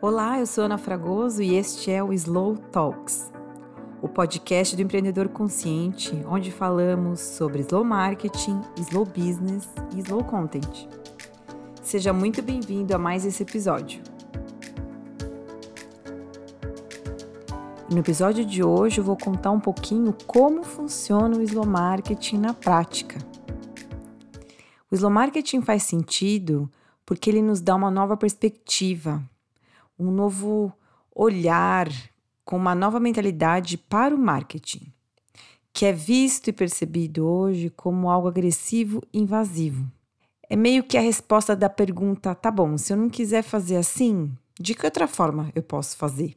Olá, eu sou Ana Fragoso e este é o Slow Talks, o podcast do empreendedor consciente, onde falamos sobre slow marketing, slow business e slow content. Seja muito bem-vindo a mais esse episódio. No episódio de hoje eu vou contar um pouquinho como funciona o slow marketing na prática. O slow marketing faz sentido porque ele nos dá uma nova perspectiva, um novo olhar, com uma nova mentalidade para o marketing, que é visto e percebido hoje como algo agressivo e invasivo. É meio que a resposta da pergunta: tá bom, se eu não quiser fazer assim, de que outra forma eu posso fazer?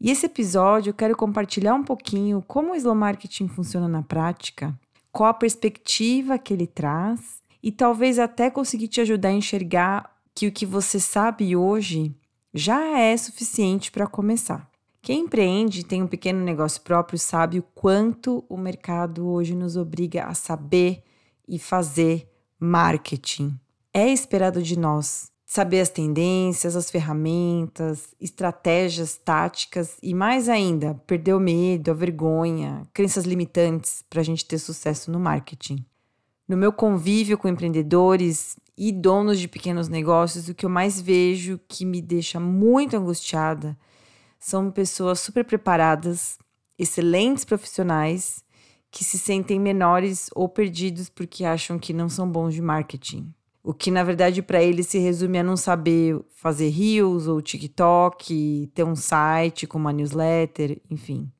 E esse episódio eu quero compartilhar um pouquinho como o slow marketing funciona na prática, qual a perspectiva que ele traz e talvez até conseguir te ajudar a enxergar que o que você sabe hoje já é suficiente para começar. Quem empreende e tem um pequeno negócio próprio sabe o quanto o mercado hoje nos obriga a saber e fazer marketing. É esperado de nós saber as tendências, as ferramentas, estratégias, táticas e mais ainda, perder o medo, a vergonha, crenças limitantes para a gente ter sucesso no marketing. No meu convívio com empreendedores e donos de pequenos negócios, o que eu mais vejo que me deixa muito angustiada são pessoas super preparadas, excelentes profissionais, que se sentem menores ou perdidos porque acham que não são bons de marketing. O que na verdade para eles se resume a não saber fazer reels ou TikTok, ter um site com uma newsletter, enfim.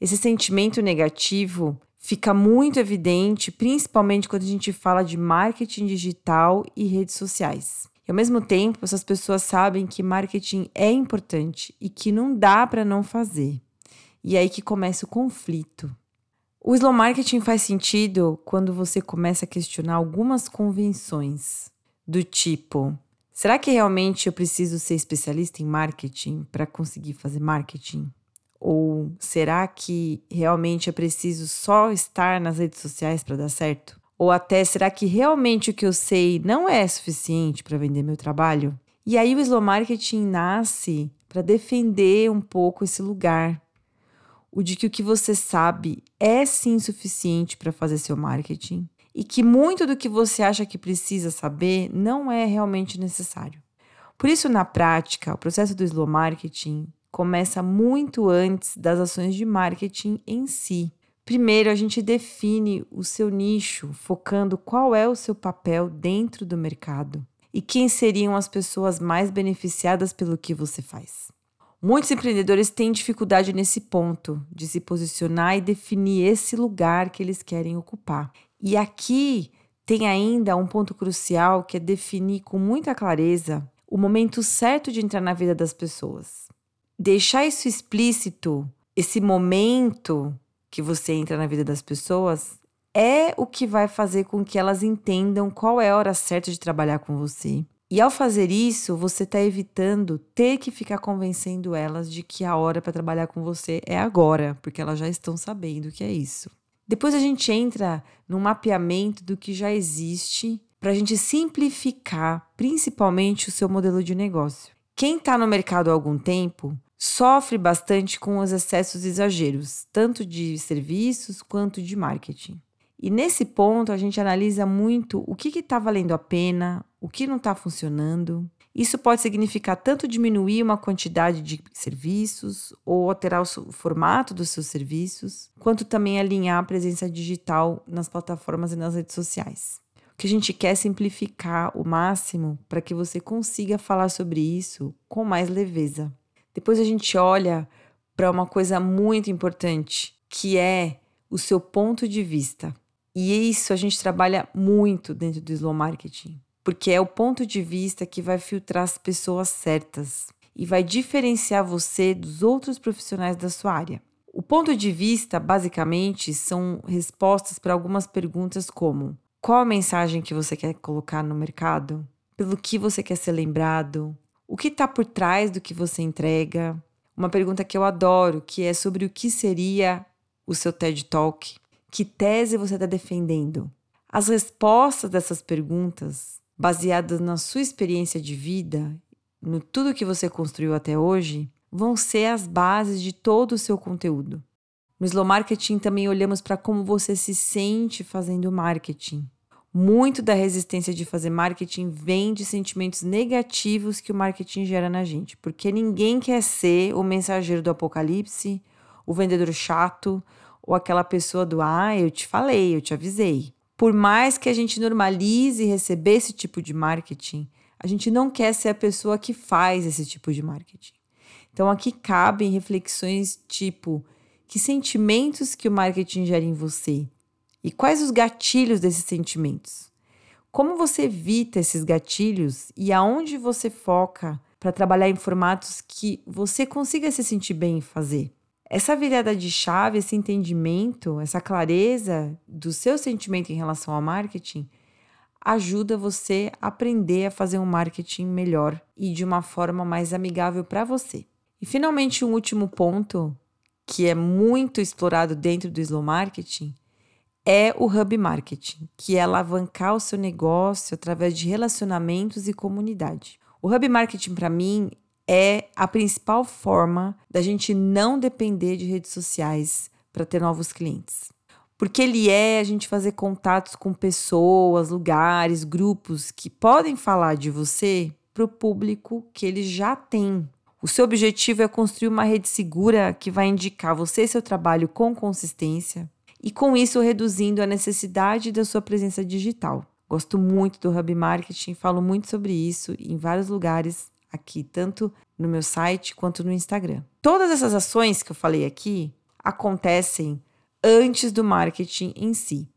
Esse sentimento negativo fica muito evidente, principalmente quando a gente fala de marketing digital e redes sociais. E ao mesmo tempo, essas pessoas sabem que marketing é importante e que não dá para não fazer. E é aí que começa o conflito. O slow marketing faz sentido quando você começa a questionar algumas convenções, do tipo: será que realmente eu preciso ser especialista em marketing para conseguir fazer marketing? Ou será que realmente é preciso só estar nas redes sociais para dar certo? Ou até será que realmente o que eu sei não é suficiente para vender meu trabalho? E aí o slow marketing nasce para defender um pouco esse lugar. O de que o que você sabe é sim suficiente para fazer seu marketing e que muito do que você acha que precisa saber não é realmente necessário. Por isso, na prática, o processo do slow marketing começa muito antes das ações de marketing em si. Primeiro, a gente define o seu nicho, focando qual é o seu papel dentro do mercado e quem seriam as pessoas mais beneficiadas pelo que você faz. Muitos empreendedores têm dificuldade nesse ponto de se posicionar e definir esse lugar que eles querem ocupar. E aqui tem ainda um ponto crucial que é definir com muita clareza o momento certo de entrar na vida das pessoas deixar isso explícito, esse momento que você entra na vida das pessoas, é o que vai fazer com que elas entendam qual é a hora certa de trabalhar com você. E ao fazer isso, você está evitando ter que ficar convencendo elas de que a hora para trabalhar com você é agora, porque elas já estão sabendo que é isso. Depois a gente entra no mapeamento do que já existe para a gente simplificar, principalmente, o seu modelo de negócio. Quem está no mercado há algum tempo sofre bastante com os excessos e exageros, tanto de serviços quanto de marketing. E nesse ponto a gente analisa muito o que está valendo a pena, o que não está funcionando. Isso pode significar tanto diminuir uma quantidade de serviços ou alterar o formato dos seus serviços, quanto também alinhar a presença digital nas plataformas e nas redes sociais. O que a gente quer é simplificar o máximo para que você consiga falar sobre isso com mais leveza. Depois a gente olha para uma coisa muito importante, que é o seu ponto de vista. E isso a gente trabalha muito dentro do slow marketing, porque é o ponto de vista que vai filtrar as pessoas certas e vai diferenciar você dos outros profissionais da sua área. O ponto de vista, basicamente, são respostas para algumas perguntas como: qual a mensagem que você quer colocar no mercado? Pelo que você quer ser lembrado? O que está por trás do que você entrega? Uma pergunta que eu adoro, que é sobre o que seria o seu TED Talk. Que tese você está defendendo? As respostas dessas perguntas, baseadas na sua experiência de vida no tudo que você construiu até hoje, vão ser as bases de todo o seu conteúdo. No Slow Marketing também olhamos para como você se sente fazendo marketing. Muito da resistência de fazer marketing vem de sentimentos negativos que o marketing gera na gente, porque ninguém quer ser o mensageiro do apocalipse, o vendedor chato ou aquela pessoa do ah, eu te falei, eu te avisei. Por mais que a gente normalize receber esse tipo de marketing, a gente não quer ser a pessoa que faz esse tipo de marketing. Então aqui cabem reflexões tipo: que sentimentos que o marketing gera em você? E quais os gatilhos desses sentimentos? Como você evita esses gatilhos e aonde você foca para trabalhar em formatos que você consiga se sentir bem em fazer? Essa virada de chave, esse entendimento, essa clareza do seu sentimento em relação ao marketing ajuda você a aprender a fazer um marketing melhor e de uma forma mais amigável para você. E finalmente, um último ponto que é muito explorado dentro do slow marketing é o hub marketing, que é alavancar o seu negócio através de relacionamentos e comunidade. O hub marketing, para mim, é a principal forma da gente não depender de redes sociais para ter novos clientes. Porque ele é a gente fazer contatos com pessoas, lugares, grupos que podem falar de você para o público que ele já tem. O seu objetivo é construir uma rede segura que vai indicar você e seu trabalho com consistência, e com isso reduzindo a necessidade da sua presença digital. Gosto muito do Hub Marketing, falo muito sobre isso em vários lugares aqui, tanto no meu site quanto no Instagram. Todas essas ações que eu falei aqui acontecem antes do marketing em si.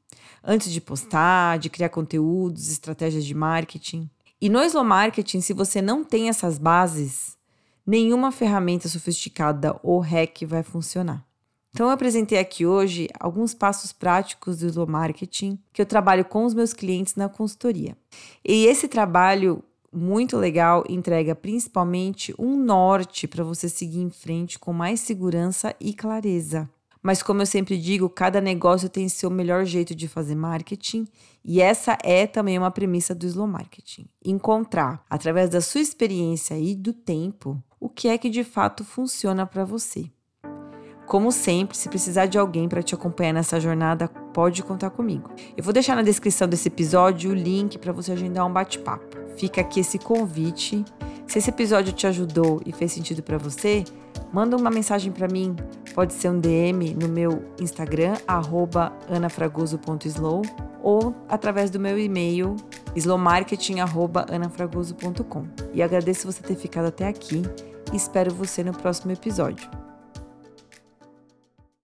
Antes de postar, de criar conteúdos, estratégias de marketing. E no slow marketing, se você não tem essas bases, nenhuma ferramenta sofisticada ou hack vai funcionar. Então, eu apresentei aqui hoje alguns passos práticos do slow marketing que eu trabalho com os meus clientes na consultoria. E esse trabalho muito legal entrega principalmente um norte para você seguir em frente com mais segurança e clareza. Mas, como eu sempre digo, cada negócio tem seu melhor jeito de fazer marketing, e essa é também uma premissa do slow marketing: encontrar, através da sua experiência e do tempo, o que é que de fato funciona para você. Como sempre, se precisar de alguém para te acompanhar nessa jornada, pode contar comigo. Eu vou deixar na descrição desse episódio o link para você agendar um bate-papo. Fica aqui esse convite. Se esse episódio te ajudou e fez sentido para você, manda uma mensagem para mim. Pode ser um DM no meu Instagram @anafragoso.slow ou através do meu e-mail slowmarketing@anafragoso.com. E agradeço você ter ficado até aqui e espero você no próximo episódio.